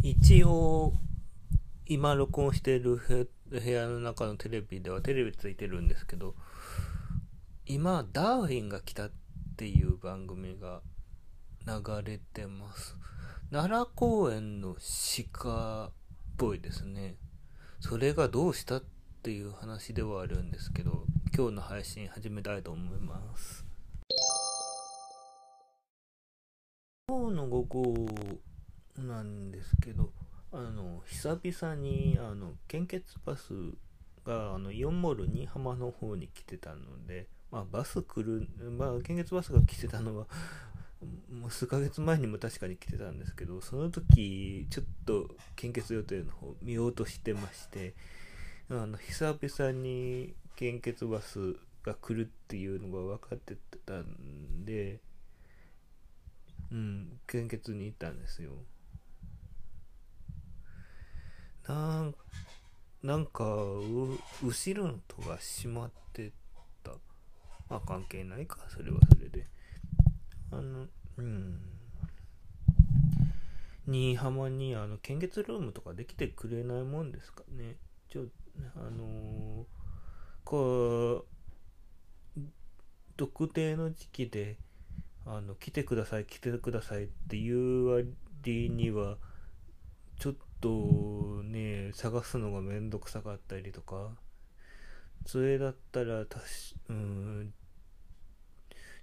一応、今録音している部屋の中のテレビではテレビついてるんですけど、今、ダーウィンが来たっていう番組が流れてます。奈良公園の鹿っぽいですね。それがどうしたっていう話ではあるんですけど、今日の配信始めたいと思います。今日の午後なんですけど、あの、久々に、あの、献血バスが、あの、イオンモール新居浜の方に来てたので、まあ、バス来る、まあ、献血バスが来てたのは、もう数ヶ月前にも確かに来てたんですけど、その時、ちょっと献血予定の方見ようとしてまして、あの、久々に献血バスが来るっていうのが分かってたんで、うん、献血に行ったんですよ。なんなんか後ろの戸が閉まってた。まあ関係ないかそれはそれで。あのうん。新居浜にあの献血ルームとかできてくれないもんですかね。ちょあのー、こう特定の時期であの来てください来てくださいっていう割にはちょっととね探すのがめんどくさかったりとか。それだったらたしうん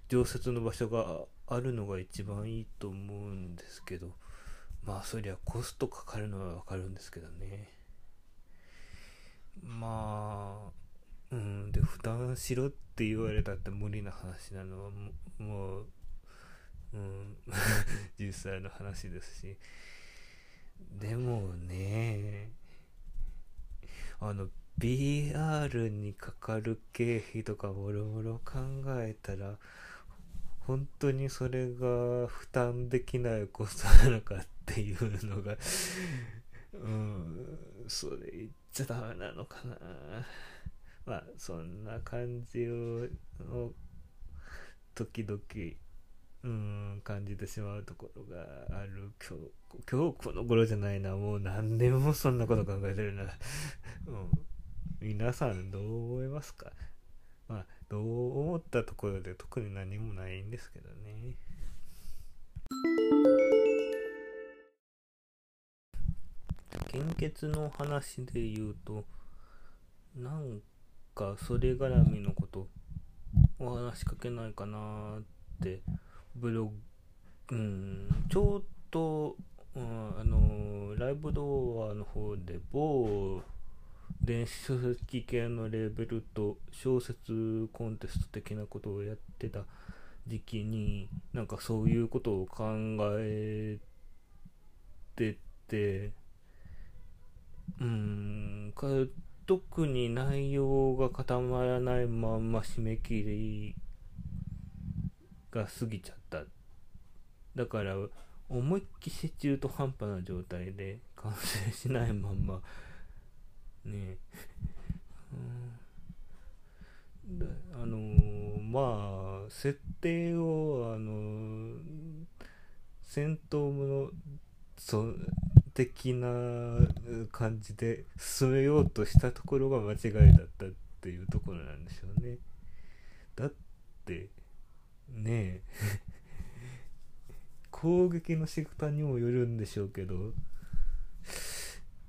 常設の場所があるのが一番いいと思うんですけど。まあそりゃコストかかるのはわかるんですけどね。まあうんで負担しろって言われたって無理な話なのはもううん 実際の話ですし。でもね、あの、BR にかかる経費とかもろもろ考えたら、本当にそれが負担できないコストなのかっていうのがうん、それ言っちゃダメなのかな。まあ、そんな感じを、時々うん感じてしまうところがある今日今日この頃じゃないな。もう何年もそんなこと考えてるな、うん、皆さんどう思いますか？まあどう思ったところで特に何もないんですけどね。献血の話で言うとなんかそれ絡みのことお話しかけないかなってブログ、うん、ちょうど、うん、あの、ライブドアの方で某電子書籍系のレーベルと小説コンテスト的なことをやってた時期になんかそういうことを考えててうん特に内容が固まらないまんま締め切りが過ぎちゃった。だから思いっきり中途半端な状態で完成しないまんま。ね。うん、あのー、まあ設定をあのー、戦闘のそ的な感じで進めようとしたところが間違いだったっていうところなんでしょうね。だってねえ。攻撃の仕方にもよるんでしょうけど。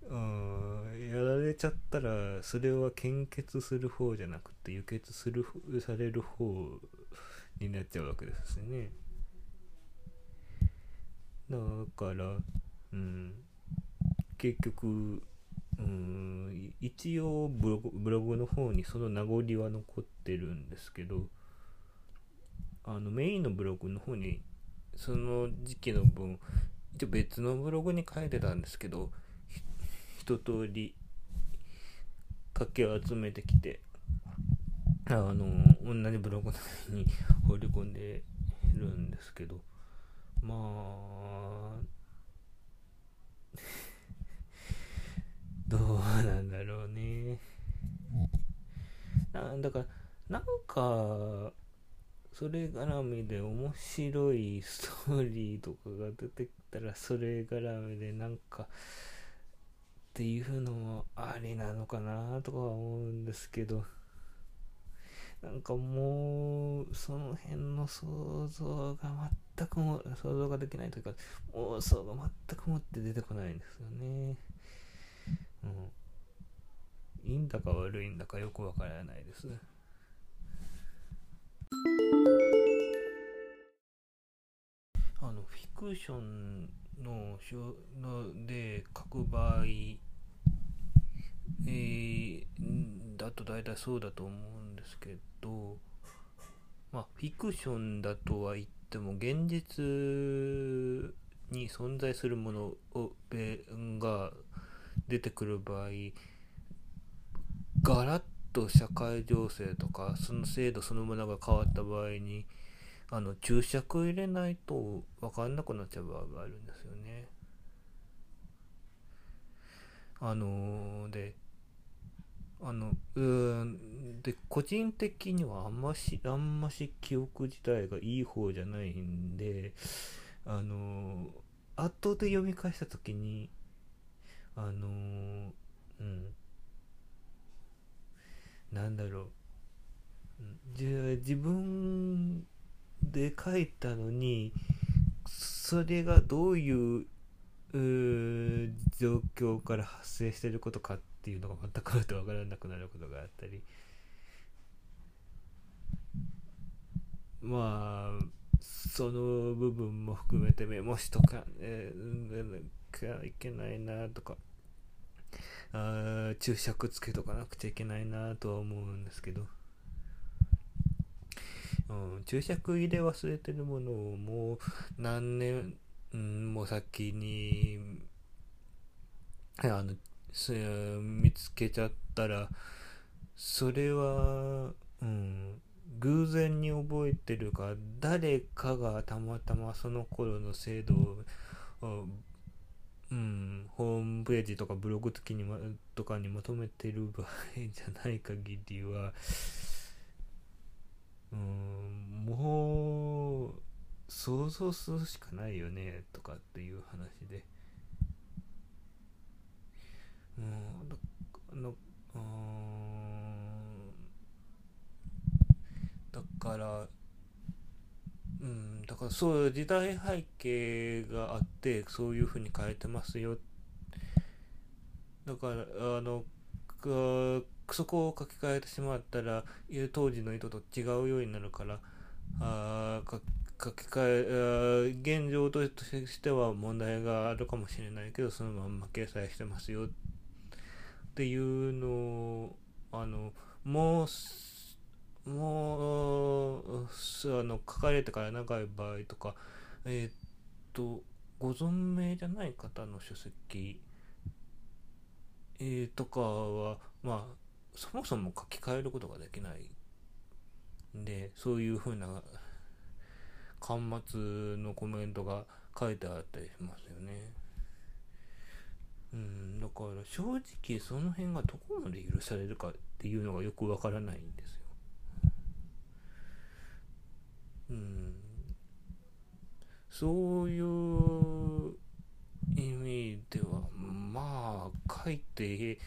うんやられちゃったらそれは献血する方じゃなくて輸血するされる方になっちゃうわけですね。だからうん。結局うん一応ブログブログの方にその名残は残ってるんですけど。あのメインのブログの方にその時期の分一応別のブログに書いてたんですけど一通り書きを集めてきてあの同じブログに放り込んでるんですけどまあ どうなんだろうね。なだからなんかそれ絡みで面白いストーリーとかが出てきたらそれ絡みでなんかっていうのもありなのかなとか思うんですけどなんかもうその辺の想像が全くも想像ができないというか妄想が全くもって出てこないんですよね。うん、いいんだか悪いんだかよくわからないです。クションのしょので書く場合、えー、だと大体そうだと思うんですけど、まあ、フィクションだとは言っても現実に存在するものをが出てくる場合ガラッと社会情勢とかその制度そのものが変わった場合にあの注釈入れないと分かんなくなっちゃう場合があるんですよね。あのー、であのうんで個人的にはあんましあんまし記憶自体がいい方じゃないんであの後で読み返した時にあのうんなんだろうじゃ自分で書いたのにそれがどういう状況から発生してることかっていうのが全く分からなくなることがあったり。まあその部分も含めてメモしとか、ね、いけないなとか。あ注釈つけとかなくちゃいけないなとは思うんですけど、うん、注釈入れ忘れてるものをもう何年、も先にあの見つけちゃったらそれは、うん、偶然に覚えてるか誰かがたまたまその頃の制度をうん、ホームページとかブログ的にとかにまとめてる場合じゃない限りは、うん、もう想像するしかないよねとかっていう話で、うん、だだからうん、だからそういう時代背景があってそういうふうに変えてますよ。だからあのそこを書き換えてしまったら当時の意図と違うようになるからあ書き換え現状としては問題があるかもしれないけどそのまんま掲載してますよっていうのをあのもうもうあの書かれてから長い場合とかえー、っとご存命じゃない方の書籍、えー、とかはまあそもそも書き換えることができないんでそういうふうな端末のコメントが書いてあったりしますよね。うん、だから正直その辺がどこまで許されるかっていうのがよくわからないんですよ。うん、そういう意味ではまあ書いて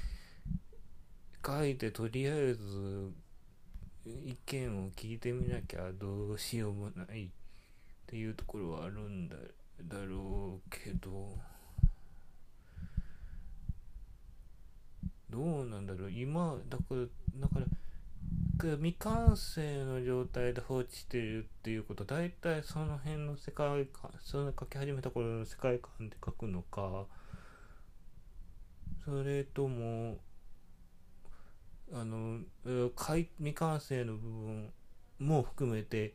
書いてとりあえず意見を聞いてみなきゃどうしようもないっていうところはあるんだだろうけどどうなんだろう？今だからだから未完成の状態で放置してるっていうこと大体その辺の世界観その書き始めた頃の世界観で書くのかそれともあの未完成の部分も含めて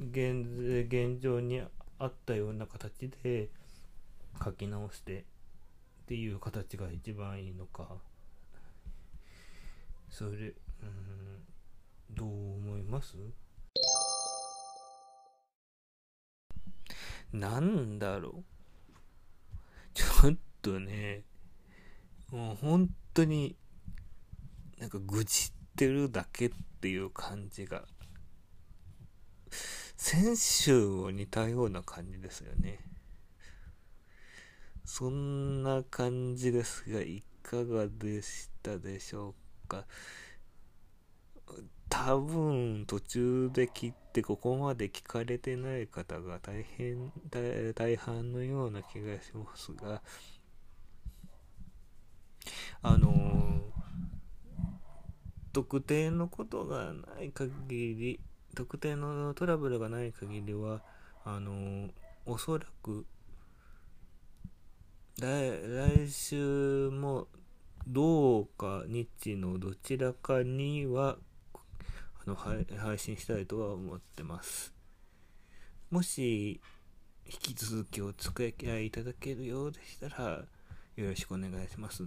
現現状にあったような形で書き直してっていう形が一番いいのか。それうんどう思います？なんだろう。ちょっとねもう本当になんか愚痴ってるだけっていう感じが先週を似たような感じですよね。そんな感じですが、いかがでしたでしょうか？多分途中で切ってここまで聞かれてない方が大変大半のような気がしますがあの特定のことがない限り特定のトラブルがない限りはあのおそらく来週もどうか日のどちらかにはあの配信したいとは思ってます。もし引き続きお付き合いいただけるようでしたらよろしくお願いします。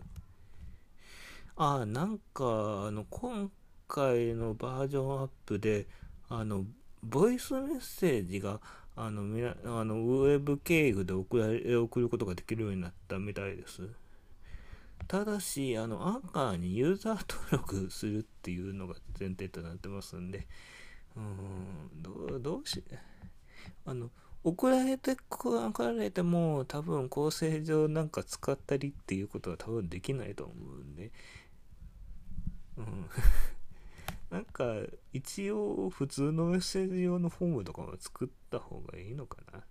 あ、なんかあの今回のバージョンアップであのボイスメッセージがあのみなあのウェブ経由で送られ送ることができるようになったみたいです。ただし、あの、アンカーにユーザー登録するっていうのが前提となってますんで、うん、どう、どうし、あの、送られて、送られても多分構成上なんか使ったりっていうことは多分できないと思うんで、うん。なんか、一応、普通のメッセージ用のフォームとかも作った方がいいのかな。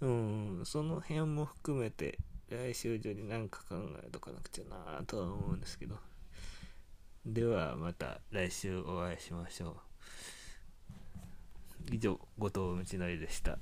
うん、その辺も含めて、来週中に何か考えとかなくちゃなとは思うんですけど。では、また来週お会いしましょう。以上、後藤道のりでした。